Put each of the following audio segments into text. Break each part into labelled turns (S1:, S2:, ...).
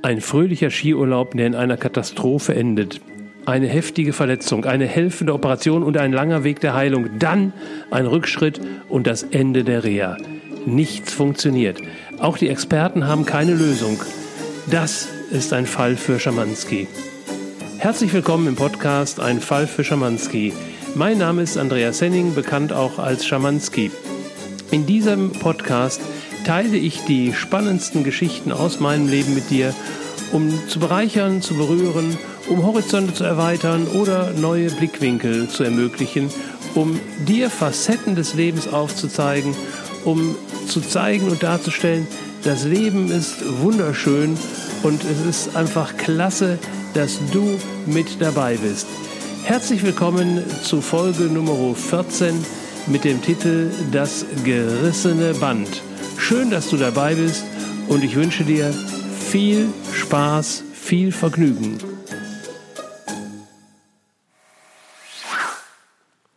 S1: Ein fröhlicher Skiurlaub, der in einer Katastrophe endet. Eine heftige Verletzung, eine helfende Operation und ein langer Weg der Heilung. Dann ein Rückschritt und das Ende der Reha. Nichts funktioniert. Auch die Experten haben keine Lösung. Das ist ein Fall für Schamanski. Herzlich willkommen im Podcast Ein Fall für Schamanski. Mein Name ist Andreas Henning, bekannt auch als Schamanski. In diesem Podcast teile ich die spannendsten Geschichten aus meinem Leben mit dir, um zu bereichern, zu berühren, um Horizonte zu erweitern oder neue Blickwinkel zu ermöglichen, um dir Facetten des Lebens aufzuzeigen, um zu zeigen und darzustellen, das Leben ist wunderschön und es ist einfach klasse, dass du mit dabei bist. Herzlich willkommen zu Folge Nummer 14 mit dem Titel Das gerissene Band. Schön, dass du dabei bist und ich wünsche dir viel Spaß, viel Vergnügen.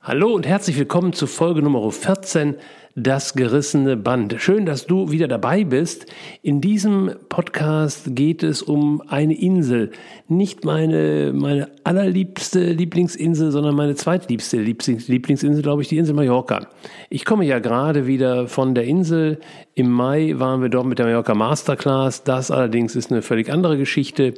S1: Hallo und herzlich willkommen zu Folge Nummer 14 das gerissene Band. Schön, dass du wieder dabei bist. In diesem Podcast geht es um eine Insel. Nicht meine, meine allerliebste Lieblingsinsel, sondern meine zweitliebste Lieblingsinsel, glaube ich, die Insel Mallorca. Ich komme ja gerade wieder von der Insel. Im Mai waren wir dort mit der Mallorca Masterclass. Das allerdings ist eine völlig andere Geschichte.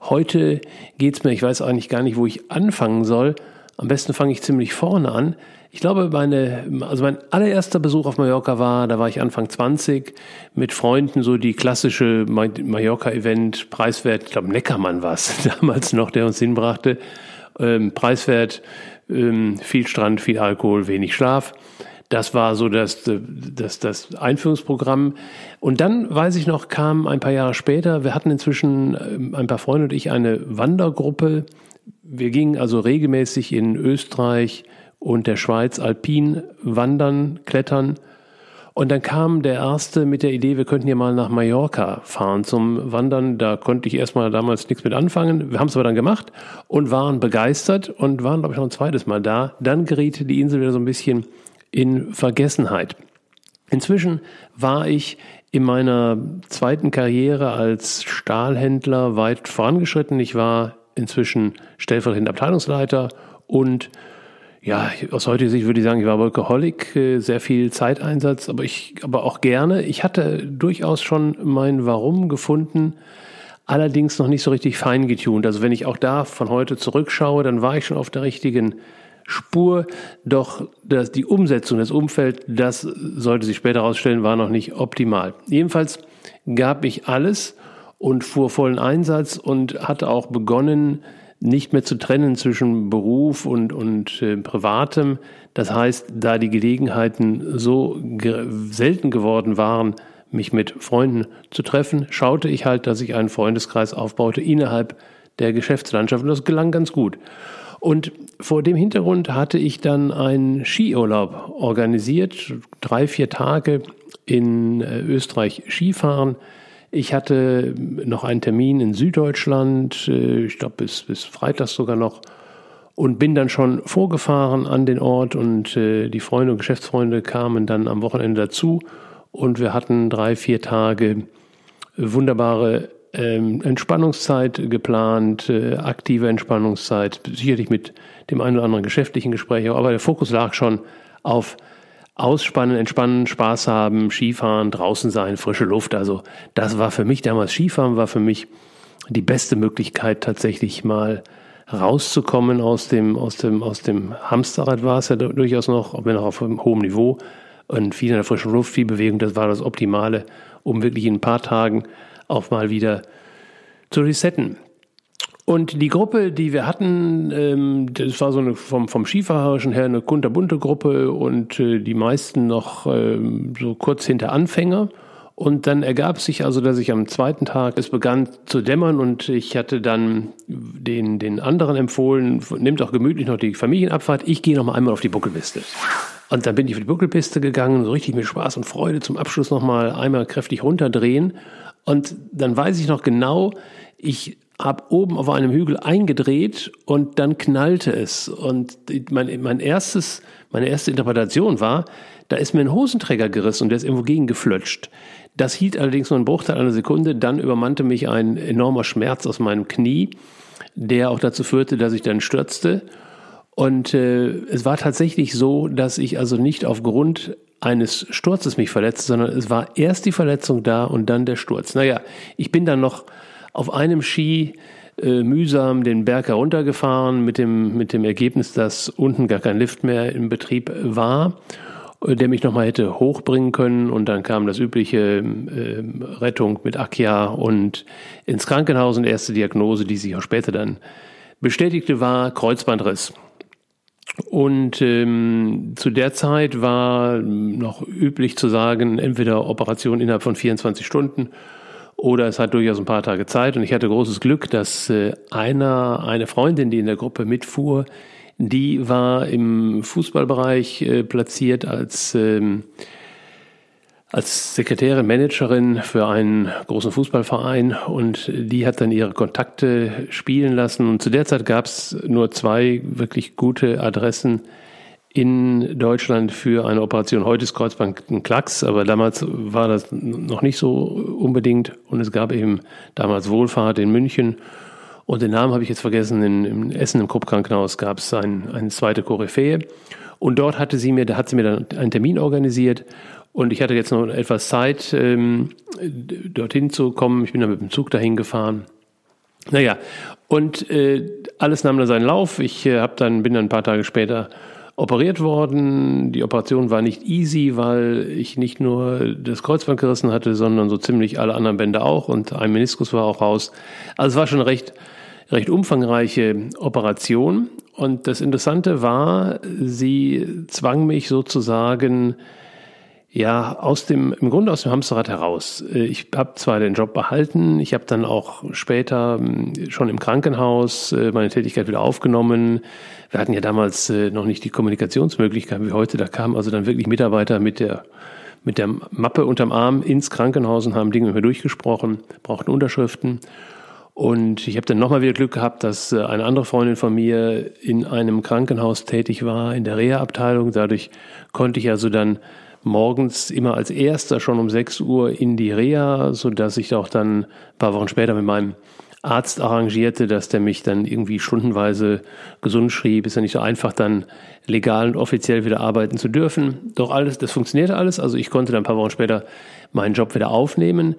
S1: Heute geht's mir, ich weiß eigentlich gar nicht, wo ich anfangen soll. Am besten fange ich ziemlich vorne an. Ich glaube, meine, also mein allererster Besuch auf Mallorca war, da war ich Anfang 20 mit Freunden, so die klassische Mallorca-Event, preiswert, ich glaube Neckermann war es damals noch, der uns hinbrachte. Ähm, preiswert, ähm, viel Strand, viel Alkohol, wenig Schlaf. Das war so das, das, das Einführungsprogramm. Und dann, weiß ich noch, kam ein paar Jahre später, wir hatten inzwischen, ähm, ein paar Freunde und ich, eine Wandergruppe. Wir gingen also regelmäßig in Österreich, und der Schweiz alpin wandern, klettern. Und dann kam der erste mit der Idee, wir könnten hier mal nach Mallorca fahren zum Wandern. Da konnte ich erstmal damals nichts mit anfangen. Wir haben es aber dann gemacht und waren begeistert und waren, glaube ich, noch ein zweites Mal da. Dann geriet die Insel wieder so ein bisschen in Vergessenheit. Inzwischen war ich in meiner zweiten Karriere als Stahlhändler weit vorangeschritten. Ich war inzwischen stellvertretender Abteilungsleiter und ja, aus heutiger Sicht würde ich sagen, ich war Workaholic, äh, sehr viel Zeiteinsatz, aber ich, aber auch gerne. Ich hatte durchaus schon mein Warum gefunden, allerdings noch nicht so richtig fein getunt. Also wenn ich auch da von heute zurückschaue, dann war ich schon auf der richtigen Spur, doch das, die Umsetzung, das Umfeld, das sollte sich später herausstellen, war noch nicht optimal. Jedenfalls gab ich alles und fuhr vollen Einsatz und hatte auch begonnen, nicht mehr zu trennen zwischen Beruf und, und äh, Privatem. Das heißt, da die Gelegenheiten so ge selten geworden waren, mich mit Freunden zu treffen, schaute ich halt, dass ich einen Freundeskreis aufbaute innerhalb der Geschäftslandschaft und das gelang ganz gut. Und vor dem Hintergrund hatte ich dann einen Skiurlaub organisiert, drei, vier Tage in äh, Österreich Skifahren ich hatte noch einen Termin in Süddeutschland, äh, ich glaube bis, bis Freitag sogar noch, und bin dann schon vorgefahren an den Ort und äh, die Freunde und Geschäftsfreunde kamen dann am Wochenende dazu und wir hatten drei, vier Tage wunderbare ähm, Entspannungszeit geplant, äh, aktive Entspannungszeit, sicherlich mit dem einen oder anderen geschäftlichen Gespräch, aber der Fokus lag schon auf ausspannen, entspannen, Spaß haben, Skifahren, draußen sein, frische Luft. Also das war für mich damals Skifahren, war für mich die beste Möglichkeit tatsächlich mal rauszukommen aus dem, aus dem, aus dem Hamsterrad war es ja durchaus noch, auch wenn auch auf einem hohen Niveau und viel in der frischen Luft, viel Bewegung, das war das Optimale, um wirklich in ein paar Tagen auch mal wieder zu resetten. Und die Gruppe, die wir hatten, ähm, das war so eine vom, vom Skifahrerischen her eine kunterbunte Gruppe und äh, die meisten noch ähm, so kurz hinter Anfänger. Und dann ergab sich also, dass ich am zweiten Tag, es begann zu dämmern und ich hatte dann den, den anderen empfohlen, nimmt auch gemütlich noch die Familienabfahrt, ich gehe noch mal einmal auf die Buckelpiste. Und dann bin ich auf die Buckelpiste gegangen, so richtig mit Spaß und Freude zum Abschluss noch mal einmal kräftig runterdrehen. Und dann weiß ich noch genau, ich habe oben auf einem Hügel eingedreht und dann knallte es. Und mein, mein erstes, meine erste Interpretation war, da ist mir ein Hosenträger gerissen und der ist irgendwo gegengeflötscht. Das hielt allerdings nur einen Bruchteil einer Sekunde. Dann übermannte mich ein enormer Schmerz aus meinem Knie, der auch dazu führte, dass ich dann stürzte. Und äh, es war tatsächlich so, dass ich also nicht aufgrund eines Sturzes mich verletzte, sondern es war erst die Verletzung da und dann der Sturz. Naja, ich bin dann noch auf einem Ski äh, mühsam den Berg heruntergefahren mit dem, mit dem Ergebnis, dass unten gar kein Lift mehr im Betrieb war, äh, der mich nochmal hätte hochbringen können. Und dann kam das übliche äh, Rettung mit Akia und ins Krankenhaus und erste Diagnose, die sich auch später dann bestätigte, war Kreuzbandriss. Und ähm, zu der Zeit war noch üblich zu sagen, entweder Operation innerhalb von 24 Stunden oder es hat durchaus ein paar Tage Zeit. Und ich hatte großes Glück, dass äh, einer, eine Freundin, die in der Gruppe mitfuhr, die war im Fußballbereich äh, platziert als ähm, als Sekretärin, Managerin für einen großen Fußballverein und die hat dann ihre Kontakte spielen lassen. Und zu der Zeit gab es nur zwei wirklich gute Adressen in Deutschland für eine Operation. Heute ist Kreuzbank ein Klacks, aber damals war das noch nicht so unbedingt. Und es gab eben damals Wohlfahrt in München. Und den Namen habe ich jetzt vergessen. In, in Essen im Krupp-Krankenhaus gab es ein, eine zweite Koryphäe. Und dort hatte sie mir, da hat sie mir dann einen Termin organisiert und ich hatte jetzt noch etwas Zeit, ähm, dorthin zu kommen. Ich bin dann mit dem Zug dahin gefahren. Naja, und äh, alles nahm dann seinen Lauf. Ich äh, hab dann, bin dann ein paar Tage später operiert worden. Die Operation war nicht easy, weil ich nicht nur das Kreuzband gerissen hatte, sondern so ziemlich alle anderen Bänder auch und ein Meniskus war auch raus. Also es war schon recht, recht umfangreiche Operation. Und das Interessante war, sie zwang mich sozusagen ja, aus dem, im Grunde aus dem Hamsterrad heraus. Äh, ich habe zwar den Job behalten, ich habe dann auch später hm, schon im Krankenhaus äh, meine Tätigkeit wieder aufgenommen. Wir hatten ja damals äh, noch nicht die Kommunikationsmöglichkeiten wie heute. Da kamen also dann wirklich Mitarbeiter mit der mit der Mappe unterm Arm ins Krankenhaus und haben Dinge mit mir durchgesprochen, brauchten Unterschriften. Und ich habe dann nochmal wieder Glück gehabt, dass eine andere Freundin von mir in einem Krankenhaus tätig war, in der Reha-Abteilung. Dadurch konnte ich also dann morgens immer als erster schon um 6 Uhr in die Reha, sodass ich auch dann ein paar Wochen später mit meinem Arzt arrangierte, dass der mich dann irgendwie stundenweise gesund schrieb. Ist ja nicht so einfach, dann legal und offiziell wieder arbeiten zu dürfen. Doch alles, das funktionierte alles. Also ich konnte dann ein paar Wochen später meinen Job wieder aufnehmen.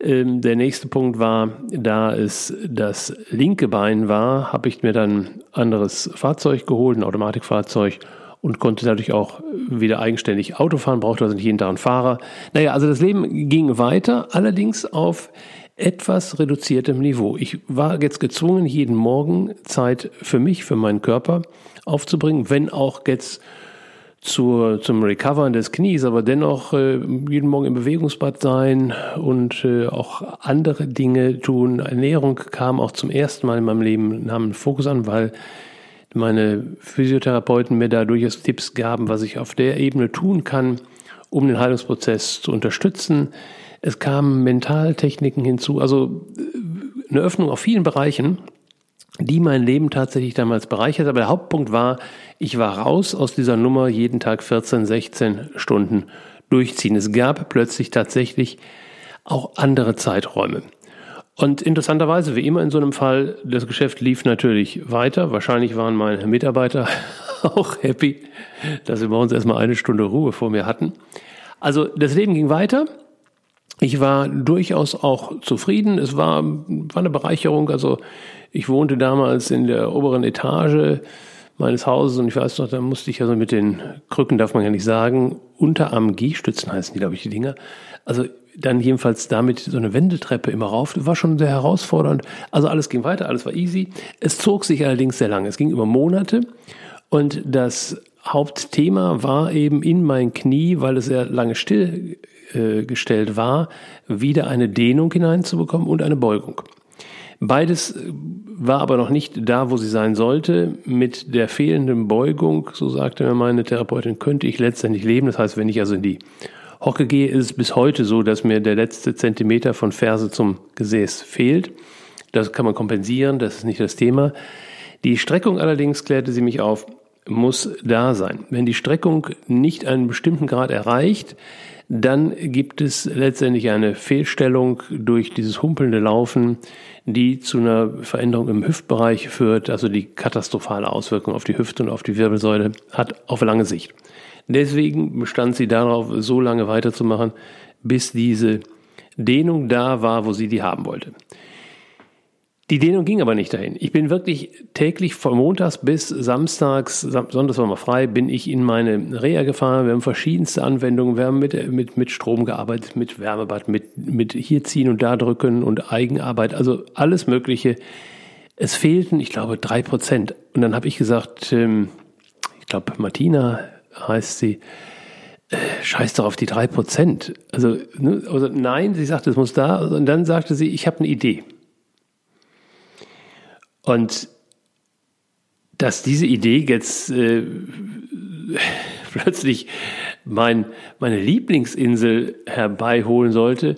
S1: Ähm, der nächste Punkt war, da es das linke Bein war, habe ich mir dann anderes Fahrzeug geholt, ein Automatikfahrzeug und konnte dadurch auch wieder eigenständig Auto fahren, brauchte also nicht jeden Tag einen Fahrer. Naja, also das Leben ging weiter, allerdings auf etwas reduziertem Niveau. Ich war jetzt gezwungen, jeden Morgen Zeit für mich, für meinen Körper aufzubringen, wenn auch jetzt zur, zum Recovern des Knies, aber dennoch äh, jeden Morgen im Bewegungsbad sein und äh, auch andere Dinge tun. Ernährung kam auch zum ersten Mal in meinem Leben, nahm einen Fokus an, weil meine Physiotherapeuten mir da durchaus Tipps gaben, was ich auf der Ebene tun kann, um den Heilungsprozess zu unterstützen. Es kamen Mentaltechniken hinzu, also äh, eine Öffnung auf vielen Bereichen, die mein Leben tatsächlich damals bereichert. Aber der Hauptpunkt war, ich war raus aus dieser Nummer jeden Tag 14, 16 Stunden durchziehen. Es gab plötzlich tatsächlich auch andere Zeiträume. Und interessanterweise, wie immer in so einem Fall, das Geschäft lief natürlich weiter. Wahrscheinlich waren meine Mitarbeiter auch happy, dass sie bei uns erstmal eine Stunde Ruhe vor mir hatten. Also das Leben ging weiter. Ich war durchaus auch zufrieden. Es war, war eine Bereicherung. Also ich wohnte damals in der oberen Etage meines Hauses und ich weiß noch, da musste ich also mit den Krücken, darf man ja nicht sagen, Unterarm G-Stützen heißen die, glaube ich, die Dinger. Also dann jedenfalls damit so eine Wendeltreppe immer rauf. Das war schon sehr herausfordernd. Also alles ging weiter, alles war easy. Es zog sich allerdings sehr lange. Es ging über Monate und das Hauptthema war eben in mein Knie, weil es sehr lange stillgestellt äh, war, wieder eine Dehnung hineinzubekommen und eine Beugung. Beides war aber noch nicht da, wo sie sein sollte. Mit der fehlenden Beugung, so sagte mir meine Therapeutin, könnte ich letztendlich leben. Das heißt, wenn ich also in die Hocke gehe, ist es bis heute so, dass mir der letzte Zentimeter von Ferse zum Gesäß fehlt. Das kann man kompensieren, das ist nicht das Thema. Die Streckung allerdings, klärte sie mich auf, muss da sein. Wenn die Streckung nicht einen bestimmten Grad erreicht, dann gibt es letztendlich eine Fehlstellung durch dieses humpelnde Laufen, die zu einer Veränderung im Hüftbereich führt, also die katastrophale Auswirkung auf die Hüfte und auf die Wirbelsäule hat auf lange Sicht. Deswegen bestand sie darauf, so lange weiterzumachen, bis diese Dehnung da war, wo sie die haben wollte. Die Dehnung ging aber nicht dahin. Ich bin wirklich täglich von Montags bis Samstags, Sonntags war mal frei, bin ich in meine Reha gefahren. Wir haben verschiedenste Anwendungen. Wir haben mit, mit, mit Strom gearbeitet, mit Wärmebad, mit, mit hier ziehen und da drücken und Eigenarbeit, also alles Mögliche. Es fehlten, ich glaube, drei Prozent. Und dann habe ich gesagt, ähm, ich glaube, Martina heißt sie, äh, scheiß doch auf die drei Prozent. Also, ne, also nein, sie sagte, es muss da. Und dann sagte sie, ich habe eine Idee. Und dass diese Idee jetzt äh, plötzlich mein, meine Lieblingsinsel herbeiholen sollte,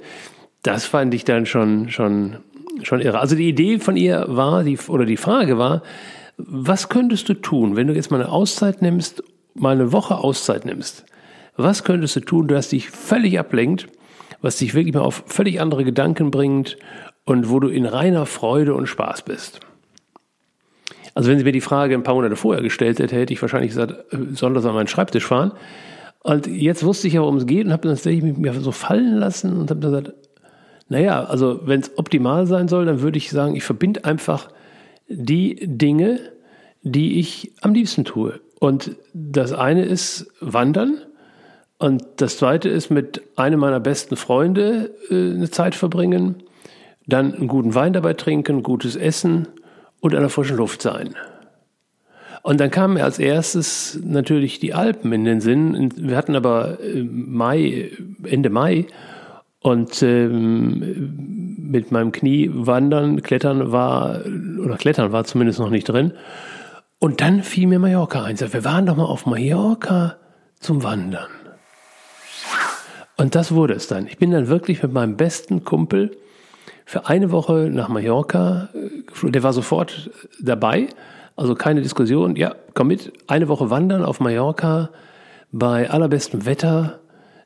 S1: das fand ich dann schon, schon, schon irre. Also die Idee von ihr war, die, oder die Frage war, was könntest du tun, wenn du jetzt mal eine Auszeit nimmst, mal eine Woche Auszeit nimmst? Was könntest du tun, das dich völlig ablenkt, was dich wirklich mal auf völlig andere Gedanken bringt und wo du in reiner Freude und Spaß bist? Also wenn sie mir die Frage ein paar Monate vorher gestellt hätte, hätte ich wahrscheinlich gesagt, äh, soll das an meinen Schreibtisch fahren. Und jetzt wusste ich ja, worum es geht und habe das tatsächlich mir so fallen lassen und habe gesagt, naja, also wenn es optimal sein soll, dann würde ich sagen, ich verbinde einfach die Dinge, die ich am liebsten tue. Und das eine ist Wandern und das zweite ist mit einem meiner besten Freunde äh, eine Zeit verbringen, dann einen guten Wein dabei trinken, gutes Essen und an der frischen Luft sein. Und dann kamen mir als erstes natürlich die Alpen in den Sinn. Wir hatten aber äh, Mai, Ende Mai und ähm, mit meinem Knie wandern, klettern war, oder klettern war zumindest noch nicht drin. Und dann fiel mir Mallorca ein. Wir waren doch mal auf Mallorca zum Wandern. Und das wurde es dann. Ich bin dann wirklich mit meinem besten Kumpel für eine Woche nach Mallorca. Äh, der war sofort dabei, also keine Diskussion. Ja, komm mit, eine Woche wandern auf Mallorca bei allerbestem Wetter,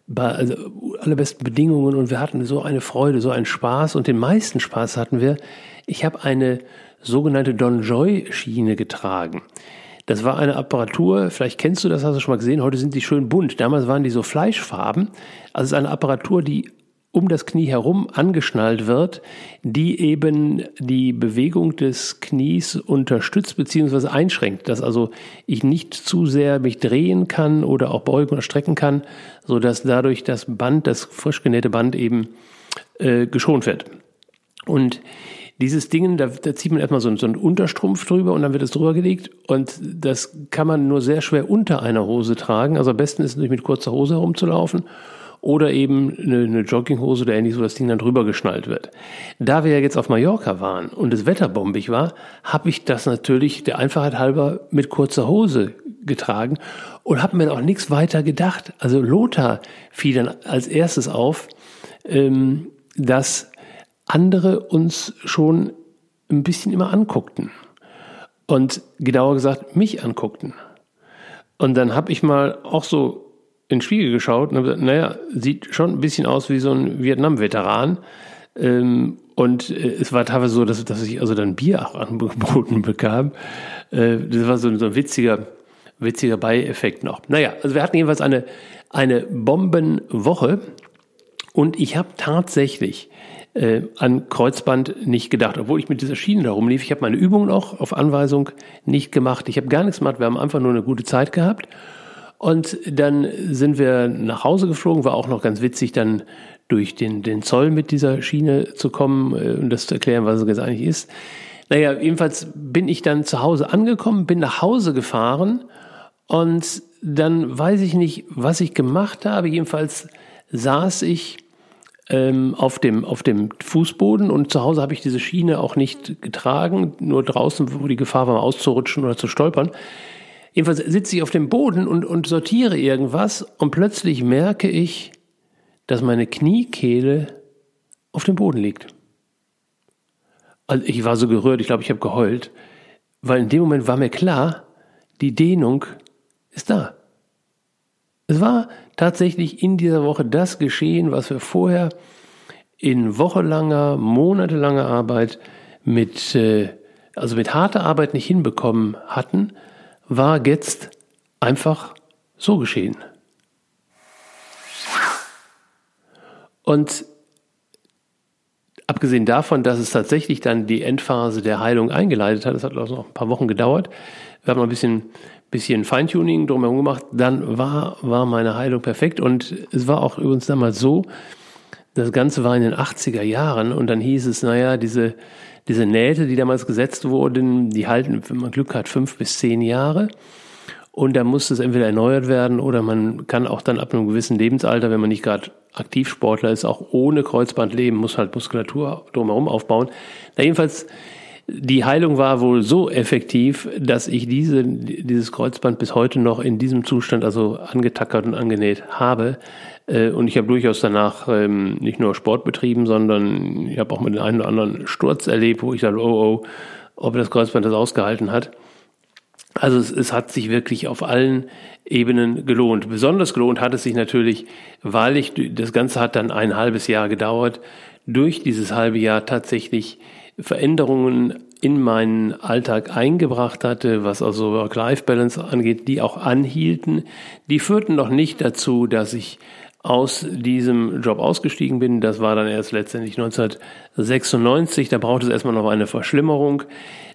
S1: bei also allerbesten Bedingungen und wir hatten so eine Freude, so einen Spaß und den meisten Spaß hatten wir. Ich habe eine sogenannte Don Joy Schiene getragen. Das war eine Apparatur, vielleicht kennst du das, hast du schon mal gesehen, heute sind die schön bunt. Damals waren die so Fleischfarben. Also es ist eine Apparatur, die um das Knie herum angeschnallt wird, die eben die Bewegung des Knies unterstützt bzw. einschränkt, dass also ich nicht zu sehr mich drehen kann oder auch beugen oder strecken kann, so dass dadurch das Band, das frisch genähte Band eben äh, geschont wird. Und dieses Ding, da, da zieht man erstmal so, so einen Unterstrumpf drüber und dann wird es drüber gelegt und das kann man nur sehr schwer unter einer Hose tragen. Also am besten ist es natürlich mit kurzer Hose herumzulaufen oder eben eine, eine Jogginghose oder ähnliches, wo das Ding dann drüber geschnallt wird. Da wir ja jetzt auf Mallorca waren und es wetterbombig war, habe ich das natürlich der Einfachheit halber mit kurzer Hose getragen und habe mir auch nichts weiter gedacht. Also Lothar fiel dann als erstes auf, ähm, dass andere uns schon ein bisschen immer anguckten und genauer gesagt mich anguckten. Und dann habe ich mal auch so in den Spiegel geschaut und habe gesagt, naja, sieht schon ein bisschen aus wie so ein Vietnam-Veteran. Ähm, und äh, es war teilweise so, dass, dass ich also dann Bier auch angeboten bekam. Äh, das war so, so ein witziger, witziger Beieffekt noch. Naja, also wir hatten jedenfalls eine, eine Bombenwoche und ich habe tatsächlich äh, an Kreuzband nicht gedacht, obwohl ich mit dieser Schiene da rumlief. Ich habe meine Übungen auch auf Anweisung nicht gemacht. Ich habe gar nichts gemacht. Wir haben einfach nur eine gute Zeit gehabt. Und dann sind wir nach Hause geflogen, war auch noch ganz witzig, dann durch den, den Zoll mit dieser Schiene zu kommen äh, und das zu erklären, was es jetzt eigentlich ist. Naja, jedenfalls bin ich dann zu Hause angekommen, bin nach Hause gefahren und dann weiß ich nicht, was ich gemacht habe. Jedenfalls saß ich ähm, auf, dem, auf dem Fußboden und zu Hause habe ich diese Schiene auch nicht getragen, nur draußen, wo die Gefahr war, auszurutschen oder zu stolpern. Jedenfalls sitze ich auf dem Boden und, und sortiere irgendwas und plötzlich merke ich, dass meine Kniekehle auf dem Boden liegt. Also ich war so gerührt, ich glaube, ich habe geheult, weil in dem Moment war mir klar, die Dehnung ist da. Es war tatsächlich in dieser Woche das geschehen, was wir vorher in wochelanger, monatelanger Arbeit mit, äh, also mit harter Arbeit nicht hinbekommen hatten, war jetzt einfach so geschehen. Und abgesehen davon, dass es tatsächlich dann die Endphase der Heilung eingeleitet hat, das hat also noch ein paar Wochen gedauert, wir haben noch ein bisschen, bisschen Feintuning drumherum gemacht, dann war, war meine Heilung perfekt und es war auch übrigens damals so, das Ganze war in den 80er Jahren und dann hieß es, naja, diese, diese Nähte, die damals gesetzt wurden, die halten, wenn man Glück hat, fünf bis zehn Jahre. Und da muss es entweder erneuert werden oder man kann auch dann ab einem gewissen Lebensalter, wenn man nicht gerade Aktivsportler ist, auch ohne Kreuzband leben, muss halt Muskulatur drumherum aufbauen. Na, jedenfalls, die Heilung war wohl so effektiv, dass ich diese, dieses Kreuzband bis heute noch in diesem Zustand, also angetackert und angenäht habe. Äh, und ich habe durchaus danach ähm, nicht nur Sport betrieben, sondern ich habe auch mit dem einen oder anderen Sturz erlebt, wo ich dachte, oh, oh, ob das Kreuzband das ausgehalten hat. Also es, es hat sich wirklich auf allen Ebenen gelohnt. Besonders gelohnt hat es sich natürlich, weil ich, das Ganze hat dann ein halbes Jahr gedauert, durch dieses halbe Jahr tatsächlich Veränderungen in meinen Alltag eingebracht hatte, was also Work-Life-Balance angeht, die auch anhielten. Die führten noch nicht dazu, dass ich aus diesem Job ausgestiegen bin. Das war dann erst letztendlich 1996. Da brauchte es erstmal noch eine Verschlimmerung.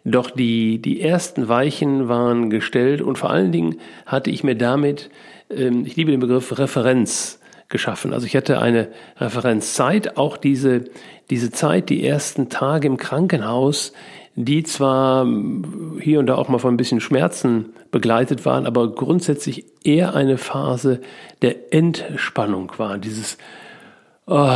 S1: Doch die, die ersten Weichen waren gestellt und vor allen Dingen hatte ich mir damit, ähm, ich liebe den Begriff Referenz geschaffen. Also ich hatte eine Referenzzeit, auch diese, diese Zeit, die ersten Tage im Krankenhaus, die zwar hier und da auch mal von ein bisschen Schmerzen begleitet waren, aber grundsätzlich eher eine Phase der Entspannung war. Dieses, oh,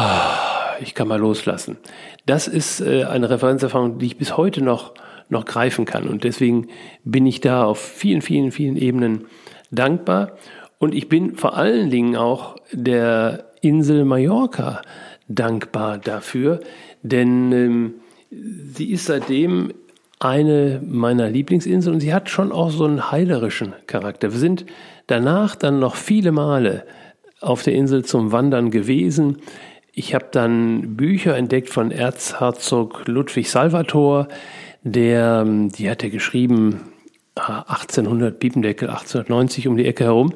S1: ich kann mal loslassen. Das ist äh, eine Referenzerfahrung, die ich bis heute noch, noch greifen kann. Und deswegen bin ich da auf vielen, vielen, vielen Ebenen dankbar. Und ich bin vor allen Dingen auch der Insel Mallorca dankbar dafür, denn ähm, sie ist seitdem eine meiner Lieblingsinseln und sie hat schon auch so einen heilerischen Charakter. Wir sind danach dann noch viele Male auf der Insel zum Wandern gewesen. Ich habe dann Bücher entdeckt von Erzherzog Ludwig Salvator, der, die hat er geschrieben 1800 Biebendeckel, 1890 um die Ecke herum.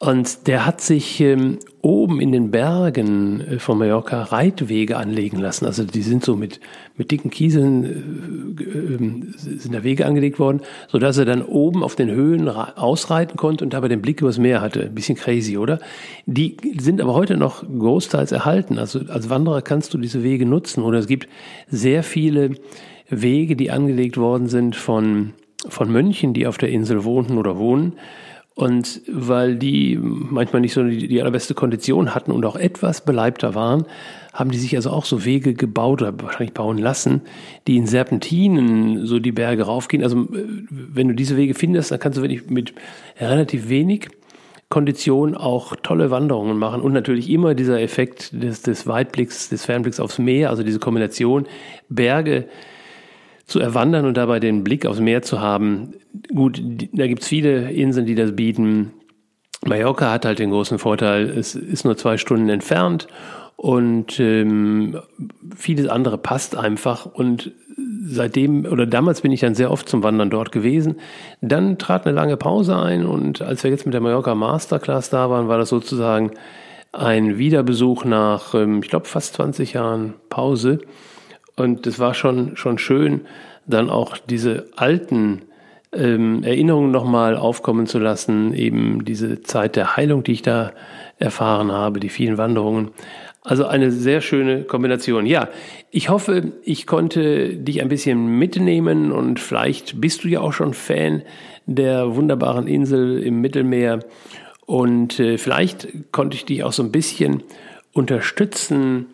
S1: Und der hat sich ähm, oben in den Bergen äh, von Mallorca Reitwege anlegen lassen. Also die sind so mit, mit dicken Kieseln äh, äh, sind da Wege angelegt worden, sodass er dann oben auf den Höhen ausreiten konnte und dabei den Blick übers Meer hatte. Ein bisschen crazy, oder? Die sind aber heute noch großteils erhalten. Also als Wanderer kannst du diese Wege nutzen. Oder es gibt sehr viele Wege, die angelegt worden sind von, von Mönchen, die auf der Insel wohnten oder wohnen und weil die manchmal nicht so die, die allerbeste Kondition hatten und auch etwas beleibter waren, haben die sich also auch so Wege gebaut oder wahrscheinlich bauen lassen, die in Serpentinen so die Berge raufgehen. Also äh, wenn du diese Wege findest, dann kannst du wirklich mit relativ wenig Kondition auch tolle Wanderungen machen und natürlich immer dieser Effekt des, des Weitblicks, des Fernblicks aufs Meer, also diese Kombination Berge, zu erwandern und dabei den Blick aufs Meer zu haben. Gut, da gibt's viele Inseln, die das bieten. Mallorca hat halt den großen Vorteil, es ist nur zwei Stunden entfernt und ähm, vieles andere passt einfach und seitdem oder damals bin ich dann sehr oft zum Wandern dort gewesen. Dann trat eine lange Pause ein und als wir jetzt mit der Mallorca Masterclass da waren, war das sozusagen ein Wiederbesuch nach, ähm, ich glaube, fast 20 Jahren Pause. Und es war schon, schon schön, dann auch diese alten ähm, Erinnerungen nochmal aufkommen zu lassen, eben diese Zeit der Heilung, die ich da erfahren habe, die vielen Wanderungen. Also eine sehr schöne Kombination. Ja, ich hoffe, ich konnte dich ein bisschen mitnehmen und vielleicht bist du ja auch schon Fan der wunderbaren Insel im Mittelmeer und äh, vielleicht konnte ich dich auch so ein bisschen unterstützen,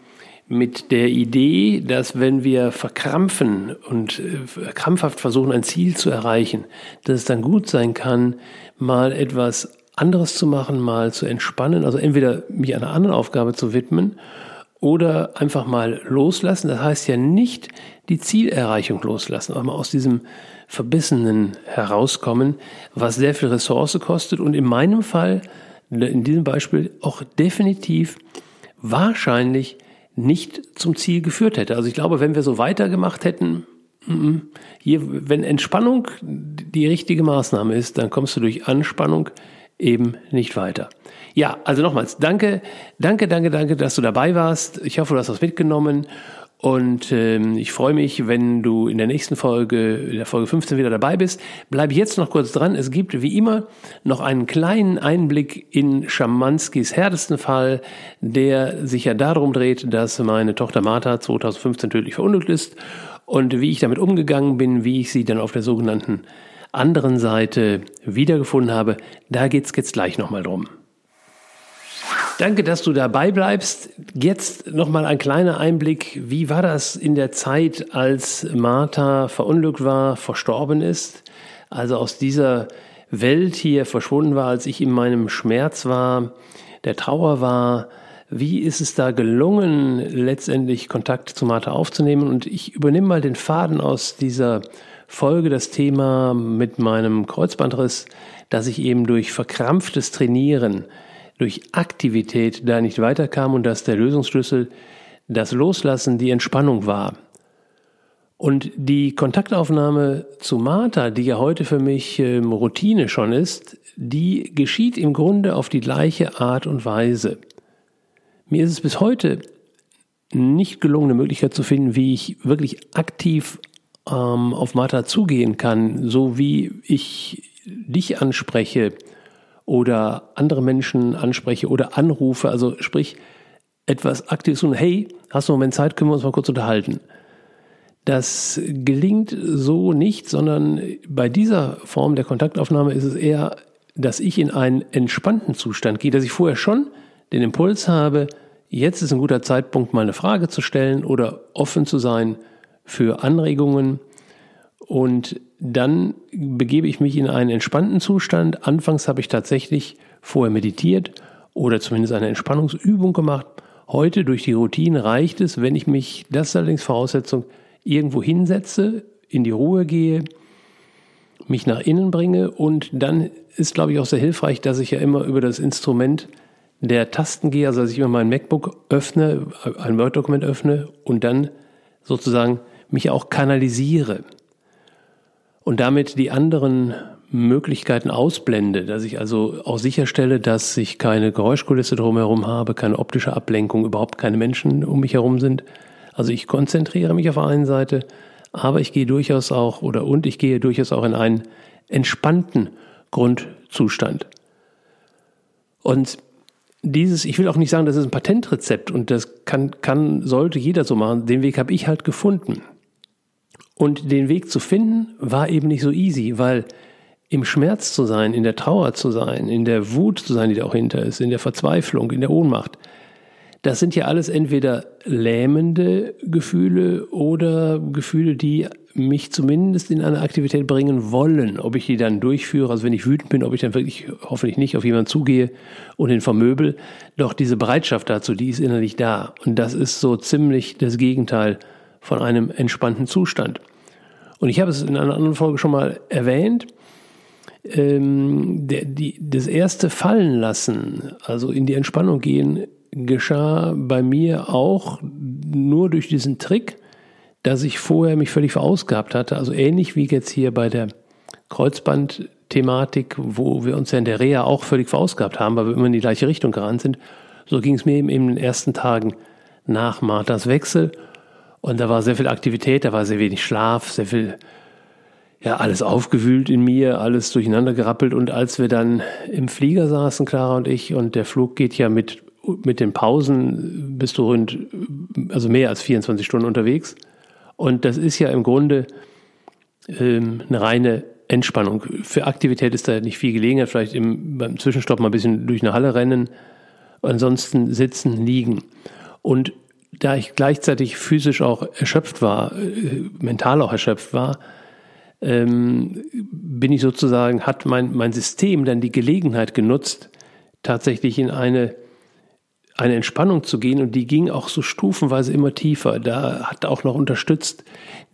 S1: mit der Idee, dass wenn wir verkrampfen und äh, krampfhaft versuchen, ein Ziel zu erreichen, dass es dann gut sein kann, mal etwas anderes zu machen, mal zu entspannen, also entweder mich einer anderen Aufgabe zu widmen oder einfach mal loslassen. Das heißt ja nicht die Zielerreichung loslassen, aber mal aus diesem Verbissenen herauskommen, was sehr viel Ressource kostet und in meinem Fall in diesem Beispiel auch definitiv wahrscheinlich nicht zum Ziel geführt hätte. Also ich glaube, wenn wir so weitergemacht hätten, hier, wenn Entspannung die richtige Maßnahme ist, dann kommst du durch Anspannung eben nicht weiter. Ja, also nochmals, danke, danke, danke, danke, dass du dabei warst. Ich hoffe, du hast was mitgenommen. Und ähm, ich freue mich, wenn du in der nächsten Folge, in der Folge 15 wieder dabei bist. Bleib jetzt noch kurz dran. Es gibt wie immer noch einen kleinen Einblick in Schamanskis härtesten Fall, der sich ja darum dreht, dass meine Tochter Martha 2015 tödlich verunglückt ist und wie ich damit umgegangen bin, wie ich sie dann auf der sogenannten anderen Seite wiedergefunden habe. Da geht's jetzt gleich nochmal drum. Danke, dass du dabei bleibst. Jetzt nochmal ein kleiner Einblick. Wie war das in der Zeit, als Martha verunglückt war, verstorben ist? Also aus dieser Welt hier verschwunden war, als ich in meinem Schmerz war, der Trauer war. Wie ist es da gelungen, letztendlich Kontakt zu Martha aufzunehmen? Und ich übernehme mal den Faden aus dieser Folge, das Thema mit meinem Kreuzbandriss, dass ich eben durch verkrampftes Trainieren durch Aktivität da nicht weiterkam und dass der Lösungsschlüssel das Loslassen, die Entspannung war. Und die Kontaktaufnahme zu Martha, die ja heute für mich ähm, Routine schon ist, die geschieht im Grunde auf die gleiche Art und Weise. Mir ist es bis heute nicht gelungen, eine Möglichkeit zu finden, wie ich wirklich aktiv ähm, auf Martha zugehen kann, so wie ich dich anspreche, oder andere Menschen anspreche oder anrufe, also sprich etwas Aktives tun, hey, hast du einen Moment Zeit, können wir uns mal kurz unterhalten. Das gelingt so nicht, sondern bei dieser Form der Kontaktaufnahme ist es eher, dass ich in einen entspannten Zustand gehe, dass ich vorher schon den Impuls habe, jetzt ist ein guter Zeitpunkt, mal eine Frage zu stellen oder offen zu sein für Anregungen und dann begebe ich mich in einen entspannten Zustand. Anfangs habe ich tatsächlich vorher meditiert oder zumindest eine Entspannungsübung gemacht. Heute durch die Routine reicht es, wenn ich mich, das ist allerdings Voraussetzung, irgendwo hinsetze, in die Ruhe gehe, mich nach innen bringe und dann ist, glaube ich, auch sehr hilfreich, dass ich ja immer über das Instrument der Tasten gehe, also dass ich immer mein MacBook öffne, ein Word-Dokument öffne und dann sozusagen mich auch kanalisiere und damit die anderen Möglichkeiten ausblende, dass ich also auch sicherstelle, dass ich keine Geräuschkulisse drumherum habe, keine optische Ablenkung, überhaupt keine Menschen um mich herum sind. Also ich konzentriere mich auf der einen Seite, aber ich gehe durchaus auch oder und ich gehe durchaus auch in einen entspannten Grundzustand. Und dieses, ich will auch nicht sagen, das ist ein Patentrezept und das kann, kann, sollte jeder so machen. Den Weg habe ich halt gefunden. Und den Weg zu finden war eben nicht so easy, weil im Schmerz zu sein, in der Trauer zu sein, in der Wut zu sein, die da auch hinter ist, in der Verzweiflung, in der Ohnmacht, das sind ja alles entweder lähmende Gefühle oder Gefühle, die mich zumindest in eine Aktivität bringen wollen. Ob ich die dann durchführe, also wenn ich wütend bin, ob ich dann wirklich hoffentlich nicht auf jemanden zugehe und ihn vermöbel. Doch diese Bereitschaft dazu, die ist innerlich da. Und das ist so ziemlich das Gegenteil von einem entspannten Zustand. Und ich habe es in einer anderen Folge schon mal erwähnt. Ähm, der, die, das erste Fallen lassen, also in die Entspannung gehen, geschah bei mir auch nur durch diesen Trick, dass ich vorher mich völlig verausgabt hatte. Also ähnlich wie jetzt hier bei der Kreuzband-Thematik, wo wir uns ja in der Reha auch völlig verausgabt haben, weil wir immer in die gleiche Richtung gerannt sind. So ging es mir eben in den ersten Tagen nach Marthas Wechsel. Und da war sehr viel Aktivität, da war sehr wenig Schlaf, sehr viel, ja, alles aufgewühlt in mir, alles durcheinander gerappelt. Und als wir dann im Flieger saßen, Clara und ich, und der Flug geht ja mit, mit den Pausen, bist du rund, also mehr als 24 Stunden unterwegs. Und das ist ja im Grunde ähm, eine reine Entspannung. Für Aktivität ist da nicht viel Gelegenheit, vielleicht im, beim Zwischenstopp mal ein bisschen durch eine Halle rennen, ansonsten sitzen, liegen. Und da ich gleichzeitig physisch auch erschöpft war, äh, mental auch erschöpft war, ähm, bin ich sozusagen, hat mein, mein System dann die Gelegenheit genutzt, tatsächlich in eine, eine Entspannung zu gehen und die ging auch so stufenweise immer tiefer. Da hat auch noch unterstützt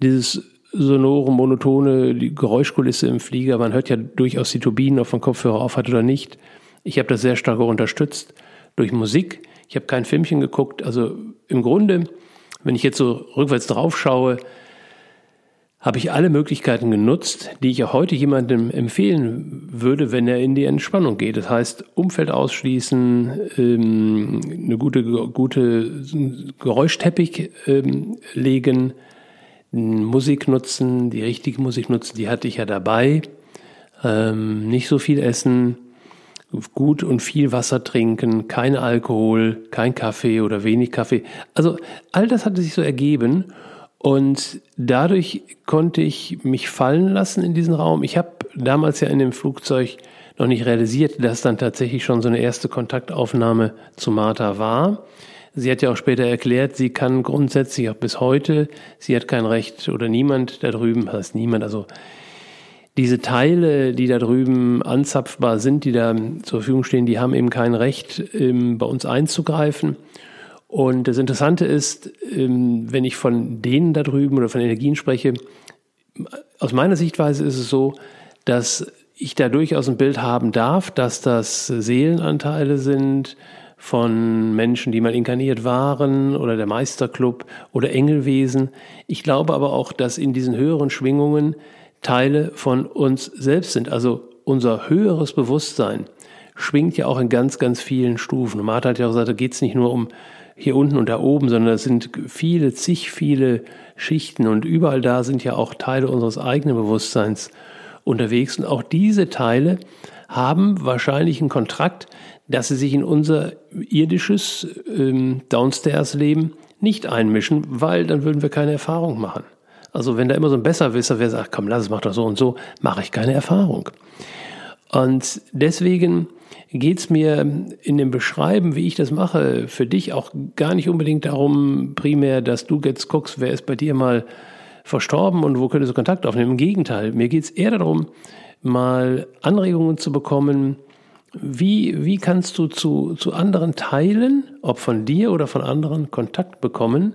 S1: dieses sonore, monotone die Geräuschkulisse im Flieger. Man hört ja durchaus die Turbinen, ob man Kopfhörer auf hat oder nicht. Ich habe das sehr stark unterstützt durch Musik. Ich habe kein Filmchen geguckt. Also im Grunde, wenn ich jetzt so rückwärts drauf schaue, habe ich alle Möglichkeiten genutzt, die ich auch heute jemandem empfehlen würde, wenn er in die Entspannung geht. Das heißt, Umfeld ausschließen, ähm, eine gute, gute Geräuschteppich ähm, legen, Musik nutzen, die richtige Musik nutzen, die hatte ich ja dabei. Ähm, nicht so viel essen, gut und viel Wasser trinken, kein Alkohol, kein Kaffee oder wenig Kaffee. Also all das hatte sich so ergeben und dadurch konnte ich mich fallen lassen in diesen Raum. Ich habe damals ja in dem Flugzeug noch nicht realisiert, dass dann tatsächlich schon so eine erste Kontaktaufnahme zu Martha war. Sie hat ja auch später erklärt, sie kann grundsätzlich auch bis heute, sie hat kein Recht oder niemand da drüben, heißt niemand, also diese Teile, die da drüben anzapfbar sind, die da zur Verfügung stehen, die haben eben kein Recht, ähm, bei uns einzugreifen. Und das Interessante ist, ähm, wenn ich von denen da drüben oder von Energien spreche, aus meiner Sichtweise ist es so, dass ich da durchaus ein Bild haben darf, dass das Seelenanteile sind von Menschen, die mal inkarniert waren oder der Meisterclub oder Engelwesen. Ich glaube aber auch, dass in diesen höheren Schwingungen Teile von uns selbst sind. Also unser höheres Bewusstsein schwingt ja auch in ganz, ganz vielen Stufen. Und Martha hat ja auch gesagt, da geht es nicht nur um hier unten und da oben, sondern es sind viele, zig viele Schichten und überall da sind ja auch Teile unseres eigenen Bewusstseins unterwegs. Und auch diese Teile haben wahrscheinlich einen Kontrakt, dass sie sich in unser irdisches ähm, Downstairs-Leben nicht einmischen, weil dann würden wir keine Erfahrung machen. Also wenn da immer so ein Besserwisser wäre, sagt, komm, lass es, mach doch so und so, mache ich keine Erfahrung. Und deswegen geht es mir in dem Beschreiben, wie ich das mache, für dich auch gar nicht unbedingt darum, primär, dass du jetzt guckst, wer ist bei dir mal verstorben und wo könntest du Kontakt aufnehmen. Im Gegenteil, mir geht es eher darum, mal Anregungen zu bekommen, wie, wie kannst du zu, zu anderen Teilen, ob von dir oder von anderen, Kontakt bekommen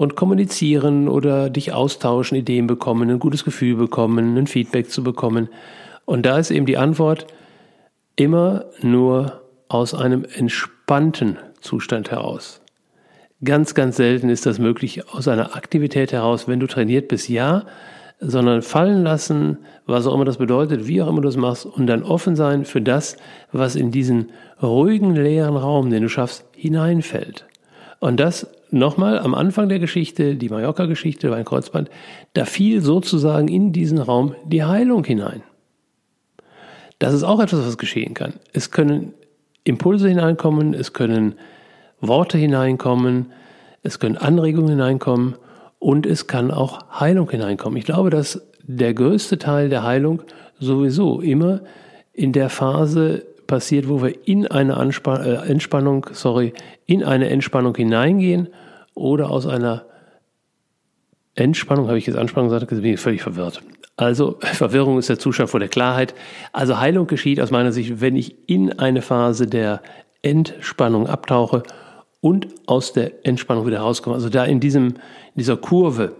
S1: und kommunizieren oder dich austauschen, Ideen bekommen, ein gutes Gefühl bekommen, ein Feedback zu bekommen. Und da ist eben die Antwort, immer nur aus einem entspannten Zustand heraus. Ganz, ganz selten ist das möglich aus einer Aktivität heraus, wenn du trainiert bist, ja, sondern fallen lassen, was auch immer das bedeutet, wie auch immer du das machst, und dann offen sein für das, was in diesen ruhigen, leeren Raum, den du schaffst, hineinfällt. Und das nochmal am Anfang der Geschichte, die Mallorca-Geschichte, ein Kreuzband, da fiel sozusagen in diesen Raum die Heilung hinein. Das ist auch etwas, was geschehen kann. Es können Impulse hineinkommen, es können Worte hineinkommen, es können Anregungen hineinkommen und es kann auch Heilung hineinkommen. Ich glaube, dass der größte Teil der Heilung sowieso immer in der Phase passiert, wo wir in eine Anspann äh, Entspannung, sorry, in eine Entspannung hineingehen oder aus einer Entspannung, habe ich jetzt Anspannung gesagt, bin ich völlig verwirrt. Also Verwirrung ist der Zustand vor der Klarheit. Also Heilung geschieht aus meiner Sicht, wenn ich in eine Phase der Entspannung abtauche und aus der Entspannung wieder rauskomme. Also da in diesem, in dieser Kurve,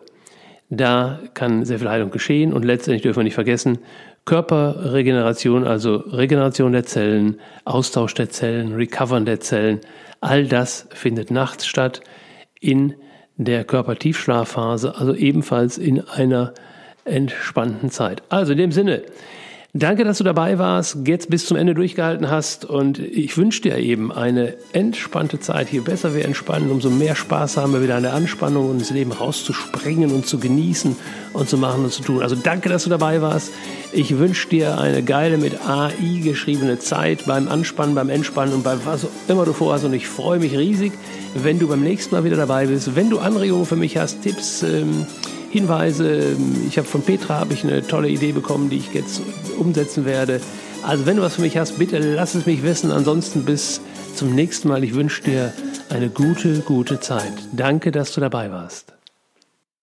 S1: da kann sehr viel Heilung geschehen und letztendlich dürfen wir nicht vergessen, Körperregeneration, also Regeneration der Zellen, Austausch der Zellen, Recovern der Zellen, all das findet nachts statt in der Körpertiefschlafphase, also ebenfalls in einer entspannten Zeit. Also in dem Sinne, danke, dass du dabei warst, jetzt bis zum Ende durchgehalten hast und ich wünsche dir eben eine entspannte Zeit. Je besser wir entspannen, umso mehr Spaß haben wir wieder an der Anspannung und ins Leben rauszuspringen und zu genießen und zu machen und zu tun. Also danke, dass du dabei warst. Ich wünsche dir eine geile mit AI geschriebene Zeit beim Anspannen, beim Entspannen und bei was immer du vorhast und ich freue mich riesig, wenn du beim nächsten Mal wieder dabei bist. Wenn du Anregungen für mich hast, Tipps, ähm, Hinweise. Ich habe von Petra habe ich eine tolle Idee bekommen, die ich jetzt umsetzen werde. Also wenn du was für mich hast, bitte lass es mich wissen. Ansonsten bis zum nächsten Mal. Ich wünsche dir eine gute, gute Zeit. Danke, dass du dabei warst.